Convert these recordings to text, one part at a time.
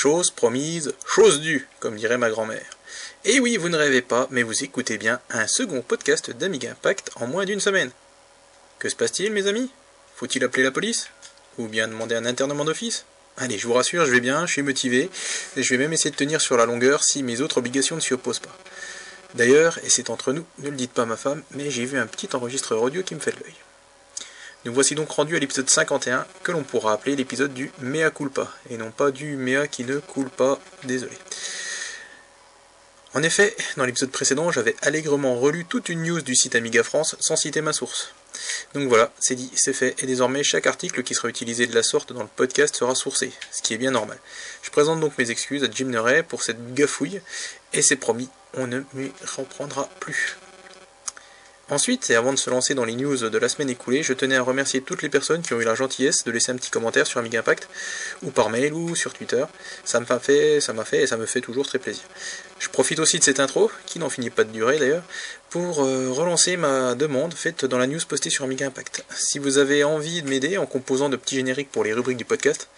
chose promise, chose due, comme dirait ma grand-mère. Et oui, vous ne rêvez pas, mais vous écoutez bien un second podcast d'Amiga Impact en moins d'une semaine. Que se passe-t-il, mes amis? Faut-il appeler la police? Ou bien demander un internement d'office? Allez, je vous rassure, je vais bien, je suis motivé, et je vais même essayer de tenir sur la longueur si mes autres obligations ne s'y opposent pas. D'ailleurs, et c'est entre nous, ne le dites pas ma femme, mais j'ai vu un petit enregistreur audio qui me fait l'œil. Nous voici donc rendus à l'épisode 51, que l'on pourra appeler l'épisode du Mea culpa, et non pas du Mea qui ne coule pas, désolé. En effet, dans l'épisode précédent, j'avais allègrement relu toute une news du site Amiga France sans citer ma source. Donc voilà, c'est dit, c'est fait, et désormais chaque article qui sera utilisé de la sorte dans le podcast sera sourcé, ce qui est bien normal. Je présente donc mes excuses à Jim Neray pour cette gafouille, et c'est promis, on ne m'y reprendra plus. Ensuite, et avant de se lancer dans les news de la semaine écoulée, je tenais à remercier toutes les personnes qui ont eu la gentillesse de laisser un petit commentaire sur Amiga Impact, ou par mail, ou sur Twitter. Ça m'a fait, ça m'a fait et ça me fait toujours très plaisir. Je profite aussi de cette intro, qui n'en finit pas de durer d'ailleurs, pour euh, relancer ma demande faite dans la news postée sur Amiga Impact. Si vous avez envie de m'aider en composant de petits génériques pour les rubriques du podcast,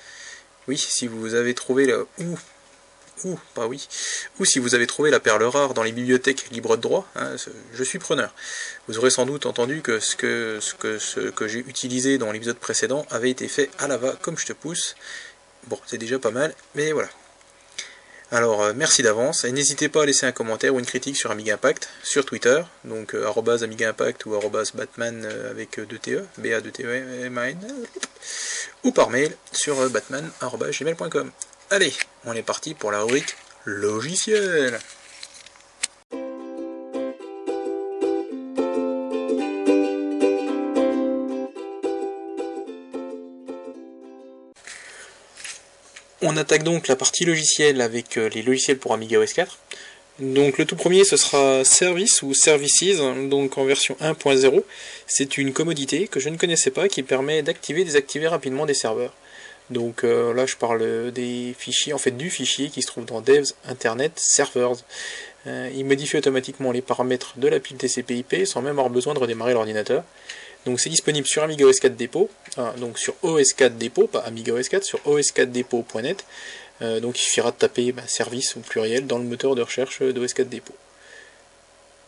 oui, si vous avez trouvé le ou ou pas oui, ou si vous avez trouvé la perle rare dans les bibliothèques libres de droit, hein, je suis preneur. Vous aurez sans doute entendu que ce que, ce que, j'ai utilisé dans l'épisode précédent avait été fait à la va comme je te pousse. Bon, c'est déjà pas mal, mais voilà. Alors, euh, merci d'avance, et n'hésitez pas à laisser un commentaire ou une critique sur Amiga Impact, sur Twitter, donc euh, Amiga Impact ou Batman euh, avec 2TE, BA 2TE, ou par mail sur batman.gmail.com. Allez, on est parti pour la rubrique logiciel. On attaque donc la partie logicielle avec euh, les logiciels pour Amiga OS 4. Donc le tout premier ce sera Service ou Services, donc en version 1.0. C'est une commodité que je ne connaissais pas qui permet d'activer et désactiver rapidement des serveurs. Donc euh, là, je parle des fichiers, en fait du fichier qui se trouve dans Devs Internet Servers. Euh, il modifie automatiquement les paramètres de la pile TCP/IP sans même avoir besoin de redémarrer l'ordinateur. Donc c'est disponible sur Amiga OS 4 Depot, donc sur OS 4 Depot, pas Amiga OS 4, sur os4depot.net. Euh, donc il suffira de taper bah, service au pluriel dans le moteur de recherche d'OS 4 Depot.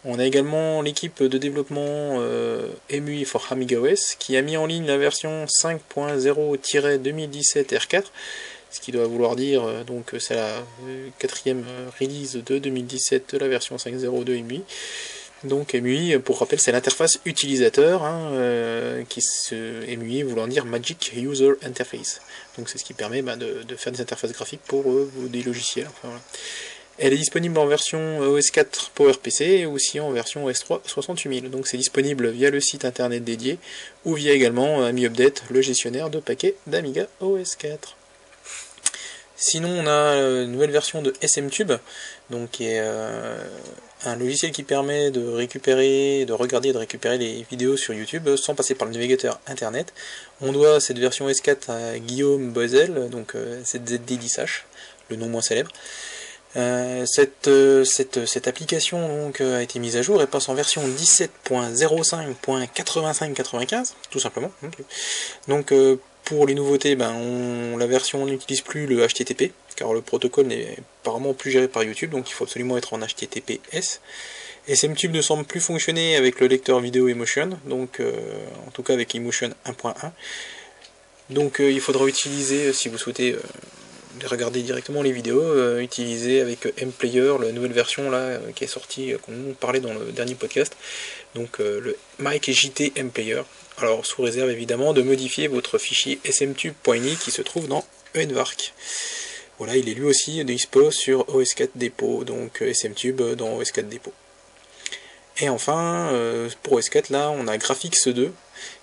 On a également l'équipe de développement euh, EMUI for AmigaOS qui a mis en ligne la version 5.0-2017 R4, ce qui doit vouloir dire euh, donc c'est la euh, quatrième release de 2017 de la version 5.0 de EMUI. Donc EMUI, pour rappel, c'est l'interface utilisateur, hein, qui se EMUI voulant dire Magic User Interface. Donc c'est ce qui permet bah, de, faire des interfaces graphiques pour des logiciels. Elle est disponible en version OS 4 PowerPC et aussi en version OS 3 68000. Donc c'est disponible via le site internet dédié ou via également AmiUpdate, Update, le gestionnaire de paquets d'Amiga OS 4. Sinon, on a une nouvelle version de SMTube, donc qui est euh, un logiciel qui permet de récupérer, de regarder et de récupérer les vidéos sur YouTube sans passer par le navigateur internet. On doit cette version S4 à Guillaume Bozel, donc euh, ZZD10H, le nom moins célèbre. Euh, cette, euh, cette, application euh, a été mise à jour et passe en version 17.05.8595, tout simplement. Donc pour les nouveautés, ben, la version n'utilise plus le HTTP, car le protocole n'est apparemment plus géré par YouTube, donc il faut absolument être en HTTPS. SMTube ne semble plus fonctionner avec le lecteur vidéo Emotion, donc en tout cas avec Emotion 1.1. Donc il faudra utiliser, si vous souhaitez regarder directement les vidéos, euh, utilisées avec MPlayer, la nouvelle version là euh, qui est sortie, euh, qu'on parlait dans le dernier podcast, donc le Mic JT MPlayer. Alors sous réserve évidemment de modifier votre fichier smtube.ini qui se trouve dans Envark. Voilà, il est lui aussi dispo sur OS4 Depot, donc smtube dans OS4 Depot. Et enfin, pour OS4 là, on a Graphics 2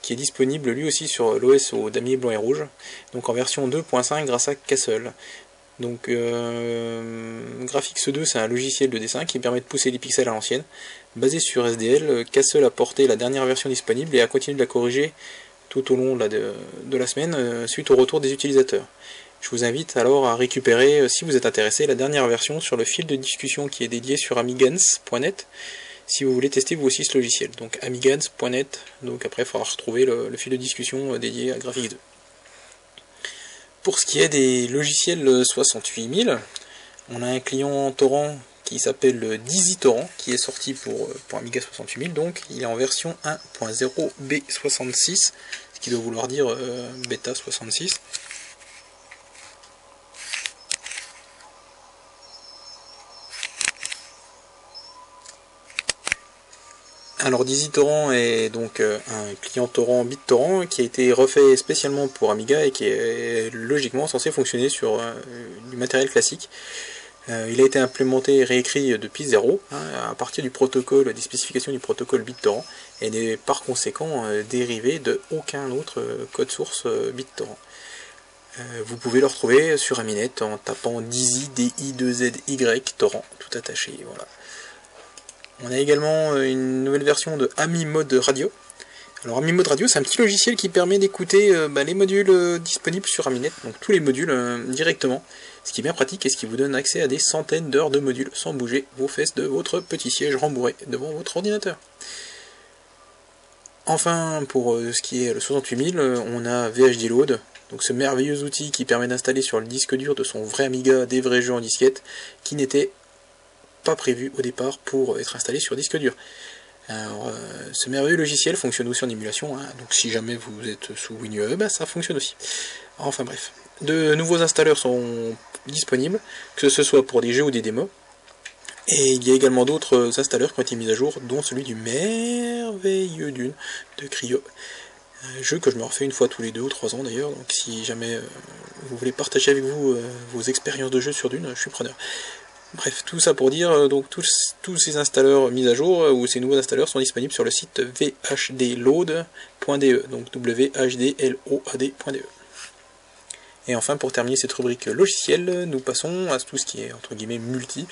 qui est disponible lui aussi sur l'OS au damier blanc et rouge, donc en version 2.5 grâce à Castle. Donc euh, Graphics 2 c'est un logiciel de dessin qui permet de pousser les pixels à l'ancienne. Basé sur SDL, Castle a porté la dernière version disponible et a continué de la corriger tout au long de, la semaine euh, suite au retour des utilisateurs. Je vous invite alors à récupérer, euh, si vous êtes intéressé, la dernière version sur le fil de discussion qui est dédié sur amigans.net si vous voulez tester vous aussi ce logiciel. Donc amigans.net, donc après il faudra retrouver le, fil de discussion euh, dédié à Graphics 2. pour ce qui est des logiciels 68000, on a un client torrent qui s'appelle Dizzy Torrent, qui est sorti pour, pour Amiga 68000, donc il est en version 1.0B66, ce qui doit vouloir dire euh, bêta 66. Alors Dizzy Torrent est donc euh, un client torrent BitTorrent qui a été refait spécialement pour Amiga et qui est logiquement censé fonctionner sur euh, du matériel classique. Euh, il a été implémenté et réécrit depuis zéro hein, à partir du protocole, des spécifications du protocole BitTorrent et n'est par conséquent dérivé de aucun autre code source BitTorrent. vous pouvez le retrouver sur Aminet en tapant Dizzy D-I-2-Z-Y torrent tout attaché. Voilà. On a également euh, une nouvelle version de Ami Mode Radio. Alors Ami Mode Radio, c'est un petit logiciel qui permet d'écouter euh, bah, les modules euh, disponibles sur Aminet, donc tous les modules directement, ce qui est bien pratique et ce qui vous donne accès à des centaines d'heures de modules sans bouger vos fesses de votre petit siège rembourré devant votre ordinateur. Enfin, pour ce qui est le 68000, on a VHD Load, donc ce merveilleux outil qui permet d'installer sur le disque dur de son vrai Amiga des vrais jeux en disquette, qui n'était prévu au départ pour être installé sur disque dur. Alors, euh, ce merveilleux logiciel fonctionne aussi en émulation, hein. donc si jamais vous êtes sous WinUE, ça fonctionne aussi. Enfin bref, de nouveaux installeurs sont disponibles, que ce soit pour des jeux ou des démos. Et il y a également d'autres installeurs qui ont été mis à jour, dont celui du merveilleux Dune de Cryo. Un jeu que je me refais une fois tous les deux ou trois ans d'ailleurs, donc si jamais euh, vous voulez partager avec vous euh, vos expériences de jeu sur Dune, je suis preneur. Bref, tout ça pour dire, euh, donc tous, tous ces installeurs mis à jour, euh, ou ces nouveaux installeurs sont disponibles sur le site vhdload.de, donc whdload.de. Et enfin, pour terminer cette rubrique logicielle, nous passons à tout ce qui est entre guillemets multi.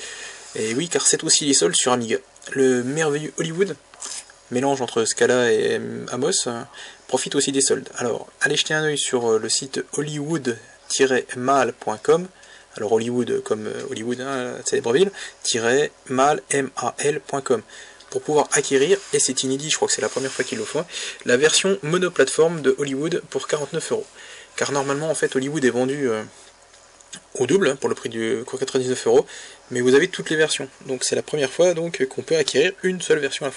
Et oui, car c'est aussi les soldes sur Amiga. Le merveilleux Hollywood, mélange entre Scala et Amos, profite aussi des soldes. Alors, allez jeter un oeil sur le site hollywood-mal.com alors Hollywood comme euh, Hollywood, hein, célèbre ville, mal.com pour pouvoir acquérir, et c'est inédit, je crois que c'est la première fois qu'ils le font, la version monoplateforme de Hollywood pour 49 euros. Car normalement, en fait, Hollywood est vendu euh, au double, pour le prix de 99 euros, mais vous avez toutes les versions. Donc c'est la première fois donc qu'on peut acquérir une seule version à la.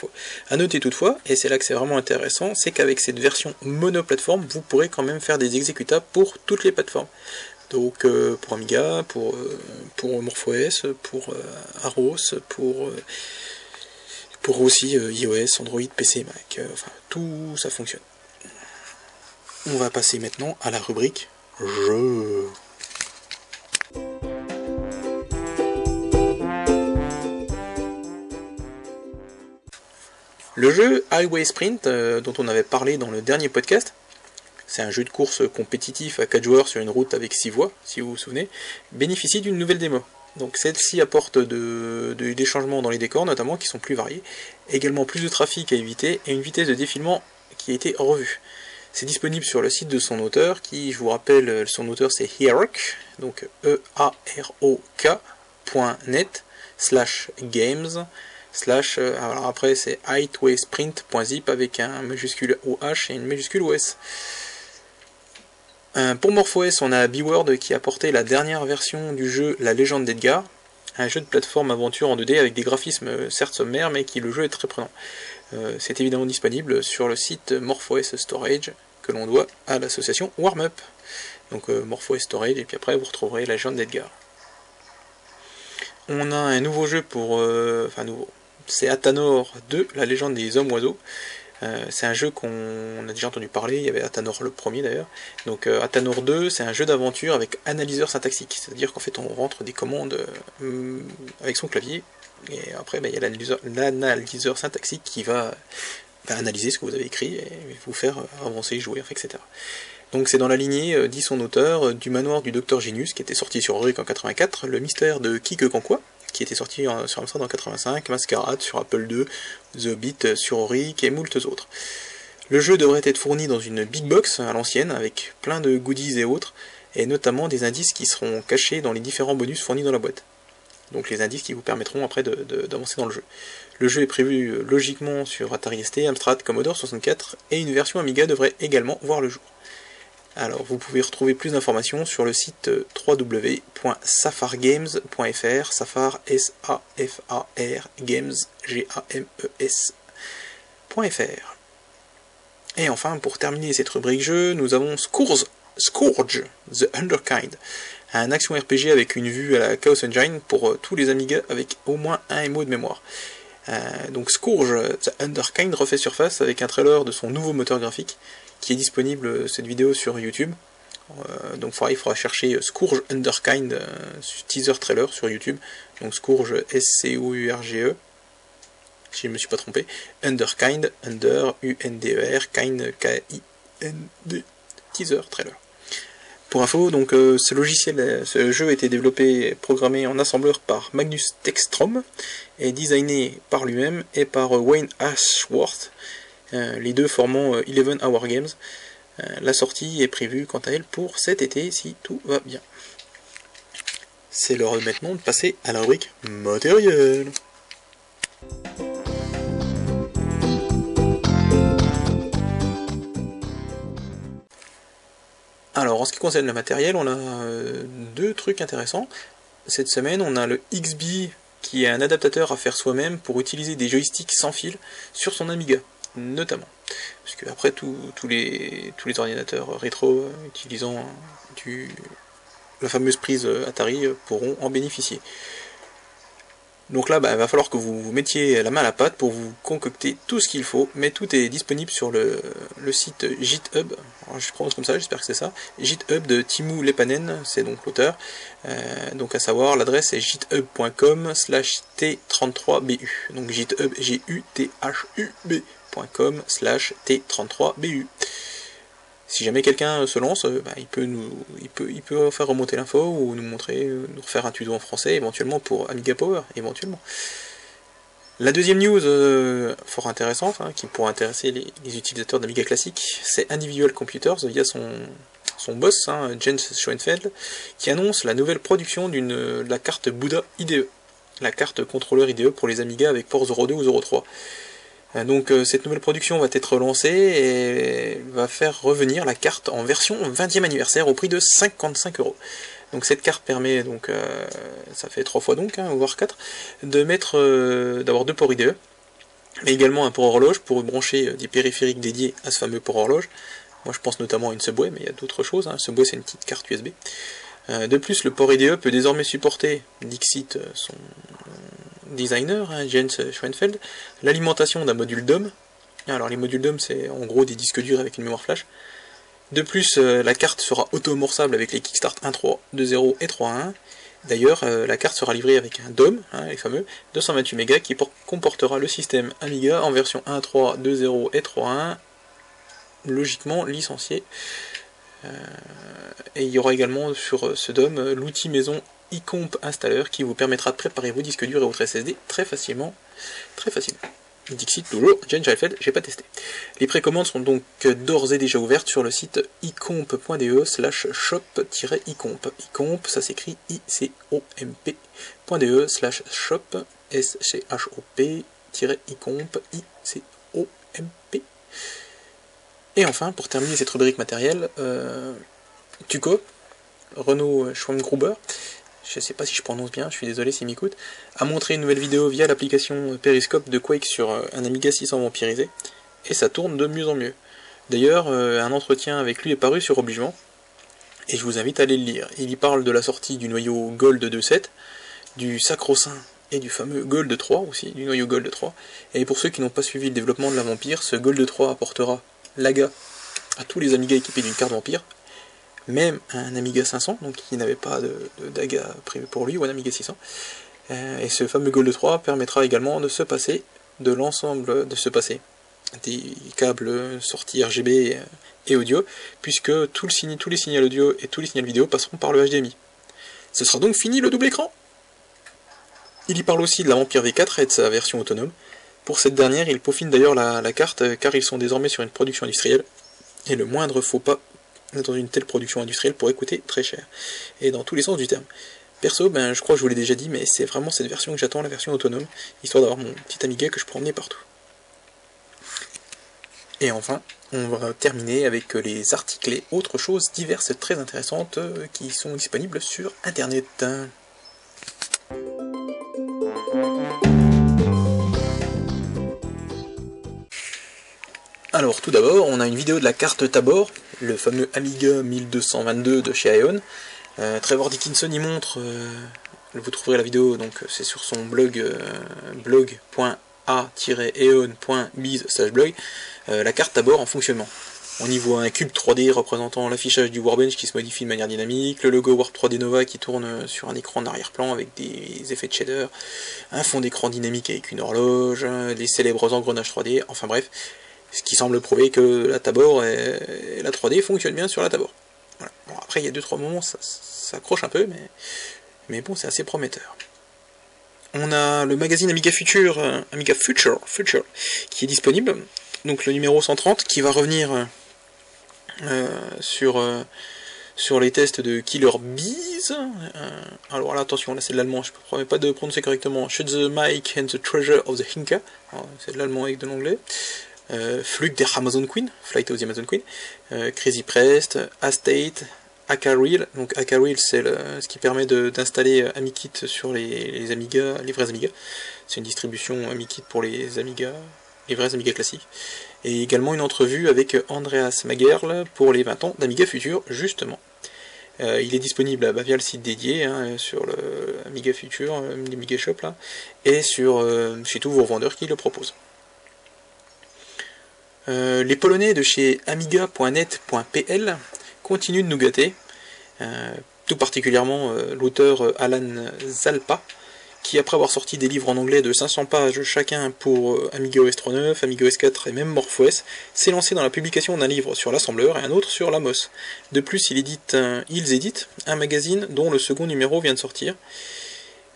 A noter toutefois, et c'est là que c'est vraiment intéressant, c'est qu'avec cette version monoplateforme, vous pourrez quand même faire des exécutables pour toutes les plateformes. Donc euh, pour Amiga, pour, euh, pour MorphOS, pour euh, Aros, pour, pour aussi iOS, Android, PC, Mac, enfin tout ça fonctionne. On va passer maintenant à la rubrique jeux. Le jeu Highway Sprint, dont on avait parlé dans le dernier podcast, c'est un jeu de course compétitif à 4 joueurs sur une route avec 6 voies, si vous vous souvenez, bénéficie d'une nouvelle démo. Donc celle-ci apporte des changements dans les décors notamment qui sont plus variés, également plus de trafic à éviter et une vitesse de défilement qui a été revue. C'est disponible sur le site de son auteur qui, je vous rappelle, son auteur c'est Heroc, donc E-A-R-O-K.net slash games slash, euh, alors après c'est heightawaysprint.zip avec un majuscule OH et une majuscule OS. Euh, pour MorphOS, on a B-Word qui a apporté la dernière version du jeu La Légende d'Edgar, un jeu de plateforme aventure en 2D avec des graphismes euh, certes sommaires, mais qui le jeu est très prenant. Euh, c'est évidemment disponible sur le site MorphOS Storage, que l'on doit à l'association WarmUp. Donc MorphOS Storage, et puis après vous retrouverez La Légende d'Edgar. On a un nouveau jeu pour... enfin nouveau. C'est Athanor 2, La Légende des Hommes Oiseaux. Euh, c'est un jeu qu'on a déjà entendu parler, il y avait Athanor le premier d'ailleurs. Donc euh, Athanor 2, c'est un jeu d'aventure avec analyseur syntaxique, c'est-à-dire qu'en fait on rentre des commandes euh, avec son clavier, et après bah, il y a l'analyseur syntaxique qui va, analyser ce que vous avez écrit et vous faire avancer, jouer, etc. Donc c'est dans la lignée, dit son auteur, du manoir du Docteur Genius qui était sorti sur Ruric en 84, le mystère de qui que quand quoi, qui était sorti sur Amstrad en 85, Masquerade sur Apple II, The Beat sur Auric et moultes autres. Le jeu devrait être fourni dans une big box à l'ancienne, avec plein de goodies et autres, et notamment des indices qui seront cachés dans les différents bonus fournis dans la boîte. Donc les indices qui vous permettront après d'avancer dans le jeu. Le jeu est prévu euh, logiquement sur Atari ST, Amstrad, Commodore 64, et une version Amiga devrait également voir le jour. Alors, vous pouvez retrouver plus d'informations sur le site www.safargames.fr, Safar S-A-F-A-R, Games, G-A-M-E-S.fr. Et enfin, pour terminer cette rubrique jeu, nous avons Scourge, The Underkind, un action RPG avec une vue à la Chaos Engine pour tous les Amiga avec au moins un MO de mémoire. donc Scourge, The Underkind refait surface avec un trailer de son nouveau moteur graphique qui est disponible euh, cette vidéo sur YouTube. Euh, donc il faudra chercher euh, Scourge Underkind teaser trailer sur YouTube. Donc Scourge S-C-O-U-R-G-E. Si je ne me suis pas trompé. Underkind, Under, U-N-D-E-R, Kind, K-I-N-D, teaser trailer. Pour info, donc ce logiciel, ce jeu a été développé et programmé en assembleur par Magnus Textrom et designé par lui-même et par Wayne Ashworth, les deux formant euh, Eleven Hour Games. Euh, la sortie est prévue quant à elle pour cet été si tout va bien. C'est l'heure maintenant de passer à la rubrique matériel. Alors en ce qui concerne le matériel, on a deux trucs intéressants. Cette semaine, on a le XB qui est un adaptateur à faire soi-même pour utiliser des joysticks sans fil sur son Amiga notamment. Parce que après tous les, tous les ordinateurs rétro euh, utilisant du, la fameuse prise euh, Atari euh, pourront en bénéficier. Donc là, bah, il va falloir que vous, vous mettiez la main à la pâte pour vous concocter tout ce qu'il faut, mais tout est disponible sur le, site GitHub, je prononce comme ça, j'espère que c'est ça, GitHub de Timou Lepanen, c'est donc l'auteur, donc à savoir l'adresse est github.com slash t33bu, donc github G-U-T-H-U-B com slash t33bu. Si jamais quelqu'un se lance, euh, bah, il, peut nous, il, peut, il peut faire remonter l'info ou nous montrer, euh, nous faire un tuto en français éventuellement pour Amiga Power, éventuellement. La deuxième news euh, fort intéressante, hein, qui pourra intéresser les, utilisateurs d'Amiga classique, c'est Individual Computers via son, son boss, hein, Jens Schoenfeld, qui annonce la nouvelle production d'une la carte Buddha IDE, la carte contrôleur IDE pour les Amiga avec port 02 ou 03. Euh, donc euh, cette nouvelle production va être lancée et va faire revenir la carte en version 20e anniversaire au prix de 55 euros. Donc cette carte permet, donc euh, ça fait 3 fois donc, hein, voire 4, de mettre, d'avoir deux ports IDE, mais également un port horloge pour brancher des périphériques dédiés à ce fameux port horloge. Moi je pense notamment à une Subway, mais il y a d'autres choses. Hein. Subway c'est une petite carte USB. de plus, le port IDE peut désormais supporter Dixit, son, designer, hein, Jens Schoenfeld, l'alimentation d'un module DOM. Alors les modules DOM, c'est en gros des disques durs avec une mémoire flash. De plus, euh, la carte sera auto-morsable avec les Kickstart 1.3, 2.0 et 3.1. D'ailleurs, euh, la carte sera livrée avec un DOM, hein, les fameux, 228 MB, qui comportera le système Amiga en version 1.3, 2.0 et 3.1, logiquement licencié. Euh, et il y aura également sur ce DOM l'outil maison iComp installeur qui vous permettra de préparer vos disques durs et votre SSD très facilement. Très facilement. Dixit toujours, Jen Jalfeld, j'ai pas testé. Les précommandes sont donc d'ores et déjà ouvertes sur le site icomp.de slash shop-icomp. icomp, ça s'écrit I-C-O-M-P.de slash shop S-C-H-O-P-icomp I-C-O-M-P. Et enfin, pour terminer cette rubrique matérielle, euh, Tuco, Renault Schwammgruber, je sais pas si je prononce bien, je suis désolé s'il m'écoute, a montré une nouvelle vidéo via l'application Periscope de Quake sur euh, un Amiga 600 vampirisé, et ça tourne de mieux en mieux. D'ailleurs, euh, un entretien avec lui est paru sur Obligement, et je vous invite à aller le lire. Il y parle de la sortie du noyau Gold 2.7, du Sacro-Saint et du fameux Gold 3 aussi, du noyau Gold 3. Et pour ceux qui n'ont pas suivi le développement de la Vampire, ce Gold 3 apportera l'AGA à tous les Amiga équipés d'une carte Vampire, même un Amiga 500, donc qui n'avait pas de, DAGA prévu pour lui, ou un Amiga 600. Euh, et ce fameux Gold 3 permettra également de se passer de l'ensemble, de se passer des câbles sortis RGB et audio, puisque tous les signaux audio et tous les signaux vidéo passeront par le HDMI. Ce sera donc fini le double écran Il y parle aussi de la Vampire V4 et de sa version autonome. Pour cette dernière, il peaufine d'ailleurs la, la carte, car ils sont désormais sur une production industrielle, et le moindre faux pas dans une telle production industrielle pourrait coûter très cher. Et dans tous les sens du terme. Perso, ben, je crois que je vous l'ai déjà dit, mais c'est vraiment cette version que j'attends, la version autonome, histoire d'avoir mon petit Amiga que je peux emmener partout. Et enfin, on va terminer avec les articles et autres choses diverses très intéressantes qui sont disponibles sur Internet. Alors tout d'abord, on a une vidéo de la carte Tabor, le fameux Amiga 1222 de chez Ion. Euh, Trevor Dickinson y montre, euh, vous trouverez la vidéo, donc c'est sur son blog euh, blog.a-eon.biz blog, la carte Tabor en fonctionnement. On y voit un cube 3D représentant l'affichage du Warbench qui se modifie de manière dynamique, le logo Warp 3D Nova qui tourne sur un écran d'arrière-plan avec des effets de shader, un fond d'écran dynamique avec une horloge, des célèbres engrenages 3D, enfin bref, ce qui semble prouver que la Tabor et la 3D fonctionnent bien sur la Tabor. après, il y a 2-3 moments, ça, accroche un peu, mais, mais bon, c'est assez prometteur. On a le magazine Amiga Future, euh, Amiga Future, Future, qui est disponible. Donc le numéro 130 qui va revenir euh, sur, euh, sur les tests de Killer Bees. alors là, attention, là c'est de l'allemand, je ne promets pas de prononcer correctement. Shoot the Mic and the Treasure of the Hinka. C'est de l'allemand avec de l'anglais euh, Flug der Amazon Queen, Flight of the Amazon Queen, euh, Crazy Prest, Astate. Donc Acareel, c'est ce qui permet d'installer euh, AmiKit sur les, Amiga, les vrais Amiga. C'est une distribution AmiKit pour les Amiga, les vrais Amiga classiques. Et également une entrevue avec Andreas Magerl pour les 20 ans d'Amiga Future, justement. il est disponible via le site dédié hein, sur le Amiga Future, l'Amiga Shop là, et sur chez tous vos vendeurs qui le proposent. Euh, les Polonais de chez amiga.net.pl continuent de nous gâter, euh, tout particulièrement euh, l'auteur Alan Zalpa, qui après avoir sorti des livres en anglais de 500 pages chacun pour Amiga OS 3.9, Amiga OS 4 et même MorphOS, s'est lancé dans la publication d'un livre sur l'assembleur et un autre sur l'AMOS. De plus, il édite, ils éditent un magazine dont le second numéro vient de sortir,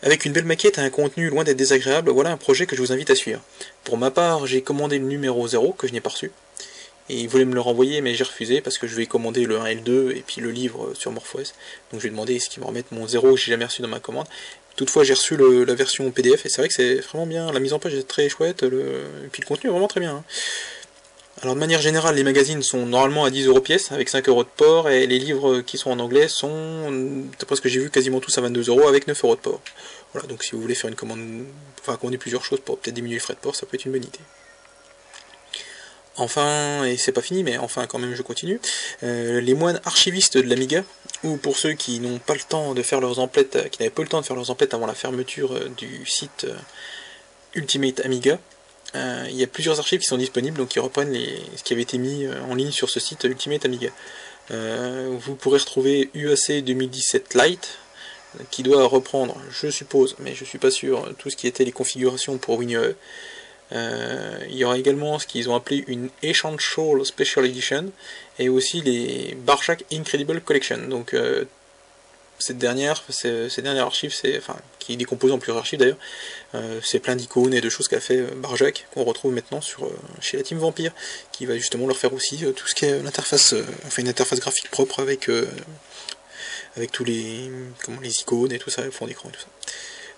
avec une belle maquette et un contenu loin d'être désagréable, voilà un projet que je vous invite à suivre. Pour ma part, j'ai commandé le numéro 0 que je n'ai pas reçu. Et il voulait me le renvoyer, mais j'ai refusé parce que je vais commander le 1 et le 2 et puis le livre sur MorphOS. Donc je vais demander ce qu'il me remette mon 0 que j'ai jamais reçu dans ma commande. Toutefois, j'ai reçu la version PDF et c'est vrai que c'est vraiment bien. La mise en page est très chouette, et puis le contenu est vraiment très bien. Hein. Alors de manière générale, les magazines sont normalement à 10 euros pièce, avec 5 euros de port, et les livres qui sont en anglais sont, d'après ce que j'ai vu, quasiment tous à 22 euros, avec 9 euros de port. Voilà, donc si vous voulez faire une commande, enfin commander plusieurs choses pour peut-être diminuer les frais de port, ça peut être une bonne idée. Enfin, et c'est pas fini, mais enfin quand même je continue, euh, les moines archivistes de l'Amiga, ou pour ceux qui n'ont pas le temps de faire leurs emplettes, qui n'avaient pas le temps de faire leurs emplettes avant la fermeture euh, du site euh, Ultimate Amiga, euh, il y a plusieurs archives qui sont disponibles, donc qui reprennent ce qui avait été mis euh, en ligne sur ce site Ultimate Amiga. Euh, vous pourrez retrouver UAC 2017 Lite, qui doit reprendre, je suppose, mais je suis pas sûr, tout ce qui était les configurations pour WinUE. il y aura également ce qu'ils ont appelé une Essential Special Edition et aussi les Barjack Incredible Collection. Donc cette dernière, ces dernières archives, c'est, enfin, qui décompose en plusieurs archives d'ailleurs, euh, c'est plein d'icônes et de choses qu'a fait euh, Barjack, qu'on retrouve maintenant sur, euh, chez la Team Vampire, qui va justement leur faire aussi tout ce qui est l'interface, enfin une interface graphique propre avec, avec tous les, comment, les icônes et tout ça, le fond d'écran et tout ça.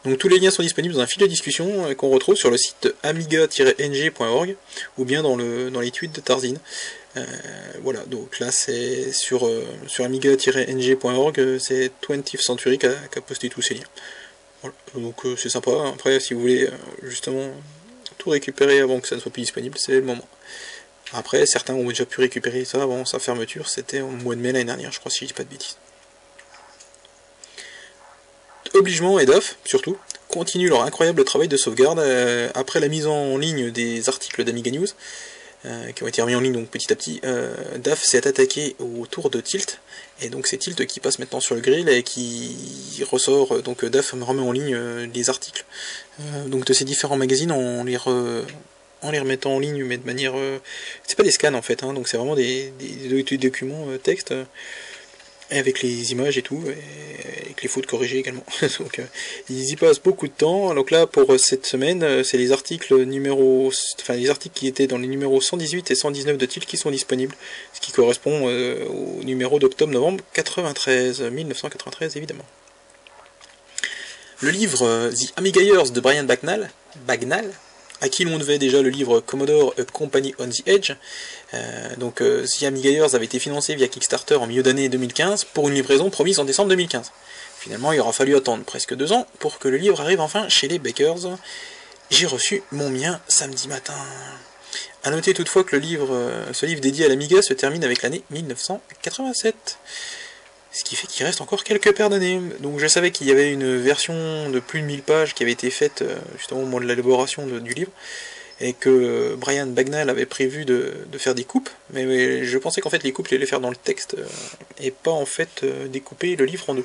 Donc tous les liens sont disponibles dans un fil de discussion qu'on retrouve sur le site amiga-ng.org ou bien dans, le, dans les tweets de Tarzine. Euh, voilà, donc là c'est sur, euh, sur amiga-ng.org, euh, c'est 20th Century qui a, posté tous ces liens. Donc c'est sympa. Après, si vous voulez justement tout récupérer avant que ça ne soit plus disponible, c'est le moment. Après, certains ont déjà pu récupérer ça avant sa fermeture, c'était au mois de mai l'année dernière, je crois, si je dis pas de bêtises. Obligement et DAF, surtout, continuent leur incroyable travail de sauvegarde après la mise en ligne des articles d'Amiga News. Euh, qui ont été remis en ligne donc petit à petit, euh, DAF s'est attaqué au tour de Tilt, et donc c'est Tilt qui passe maintenant sur le grill et qui ressort, euh, donc DAF remet en ligne les articles donc de ces différents magazines en les, les remettant en ligne, mais de manière... c'est pas des scans en fait, hein, donc c'est vraiment des, des documents texte avec les images et tout, et avec les fautes corrigées également. donc, euh, ils y passent beaucoup de temps. Donc là, pour euh, cette semaine, euh, c'est les articles numéro, enfin les articles qui étaient dans les numéros 118 et 119 de TIL qui sont disponibles, ce qui correspond au numéro d'octobre-novembre 93, 1993 évidemment. Le livre The Amiga Years de Brian Bagnall, Bagnall à qui l'on devait déjà le livre Commodore A Company on the Edge. donc The Amiga avait été financé via Kickstarter en milieu d'année 2015 pour une livraison promise en décembre 2015. Finalement, il aura fallu attendre presque deux ans pour que le livre arrive enfin chez les Bakers. J'ai reçu mon mien samedi matin. A noter toutefois que le livre, euh, ce livre dédié à l'Amiga se termine avec l'année 1987. Ce qui fait qu'il reste encore quelques paires d'années. Donc je savais qu'il y avait une version de plus de 1000 pages qui avait été faite euh, justement au moment de l'élaboration du livre. Et que Brian Bagnall avait prévu de, faire des coupes. Mais, je pensais qu'en fait les coupes, il allait faire dans le texte. Euh, et pas en fait découper le livre en deux.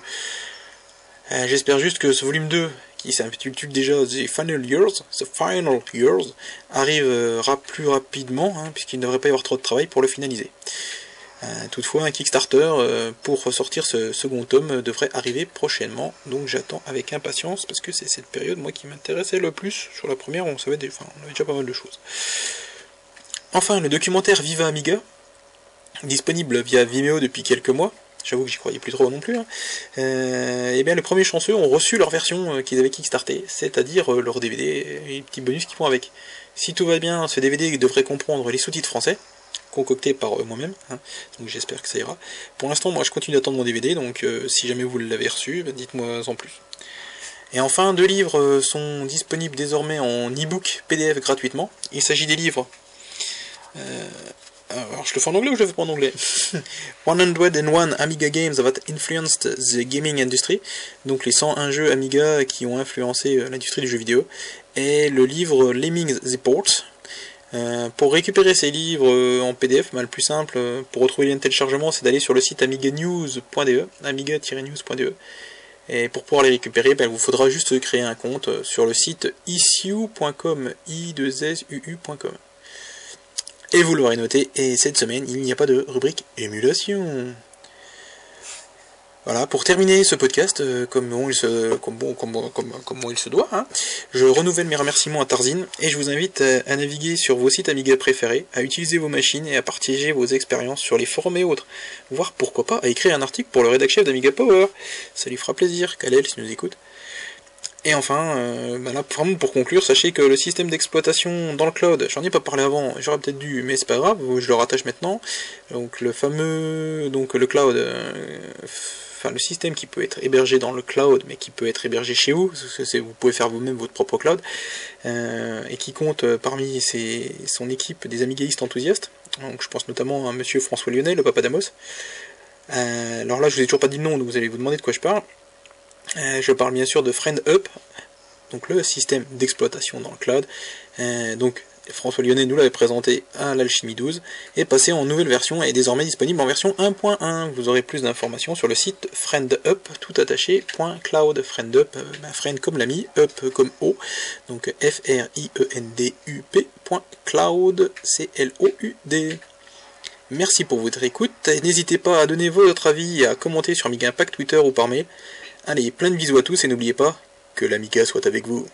J'espère juste que ce volume 2 qui s'intitule déjà The Final Years, The Final Years, arrivera plus rapidement, hein, puisqu'il ne devrait pas y avoir trop de travail pour le finaliser. Euh, toutefois, un Kickstarter euh, pour ressortir ce second tome devrait arriver prochainement, donc j'attends avec impatience, parce que c'est cette période, moi, qui m'intéressait le plus. Sur la première, on savait, avait déjà pas mal de choses. Enfin, le documentaire Viva Amiga, disponible via Vimeo depuis quelques mois, J'avoue que j'y croyais plus trop non plus. hein. euh, eh bien, les premiers chanceux ont reçu leur version qu'ils avaient kickstarté, c'est-à-dire leur DVD et les petits bonus qui vont avec. Si tout va bien, ce DVD devrait comprendre les sous-titres français, concoctés par moi-même, hein. donc j'espère que ça ira. Pour l'instant, moi je continue d'attendre mon DVD, donc si jamais vous l'avez reçu, bah, dites-moi en plus. Et enfin, deux livres sont disponibles désormais en e-book PDF gratuitement. Il s'agit des livres alors, je le fais en anglais ou je le fais pas en anglais? 101 Amiga Games that influenced the gaming industry. Donc les 101 jeux Amiga qui ont influencé euh, l'industrie du jeu vidéo. Et le livre Lemmings the Ports. Euh, pour récupérer ces livres euh, en PDF, bah, le plus simple pour retrouver les de téléchargement, c'est d'aller sur le site amiganews.de, amiga-news.de. Et pour pouvoir les récupérer, bah, il vous faudra juste créer un compte sur le site issue.com, i 2 uu.com. Et vous l'aurez noté, et cette semaine, il n'y a pas de rubrique émulation. Voilà, pour terminer ce podcast, euh, comme, bon, il se, comme, bon, comme, comme, il se doit, hein, je renouvelle mes remerciements à Tarzine et je vous invite à, naviguer sur vos sites Amiga préférés, à utiliser vos machines et à partager vos expériences sur les forums et autres, voire pourquoi pas à écrire un article pour le rédac chef d'Amiga Power. Ça lui fera plaisir, Kalel, si nous écoute. Et enfin, euh, bah vraiment pour conclure, sachez que le système d'exploitation dans le cloud, j'en ai pas parlé avant, j'aurais peut-être dû, mais c'est pas grave, je le rattache maintenant. Donc le fameux, donc le cloud, euh, le système qui peut être hébergé dans le cloud, mais qui peut être hébergé chez vous, parce que vous pouvez faire vous-même votre propre cloud, euh, et qui compte parmi ses, son équipe des amigaïstes enthousiastes. Donc je pense notamment à Monsieur François Lyonnais, le papa d'Amos. alors là, je vous ai toujours pas dit le nom, donc vous allez vous demander de quoi je parle. Euh, je parle bien sûr de FriendUp, donc le système d'exploitation dans le cloud. Euh, donc François Lyonnais nous l'avait présenté à l'Alchimie 12 et passé en nouvelle version et désormais disponible en version 1.1. Vous aurez plus d'informations sur le site friendup tout attaché .cloud friendup euh, friend comme l'ami up comme o donc f r i e n d u p .cloud c l o u d. Merci pour votre écoute. N'hésitez pas à donner votre avis et à commenter sur Amiga Impact Twitter ou par mail. Allez, plein de bisous à tous et n'oubliez pas que l'Amiga soit avec vous.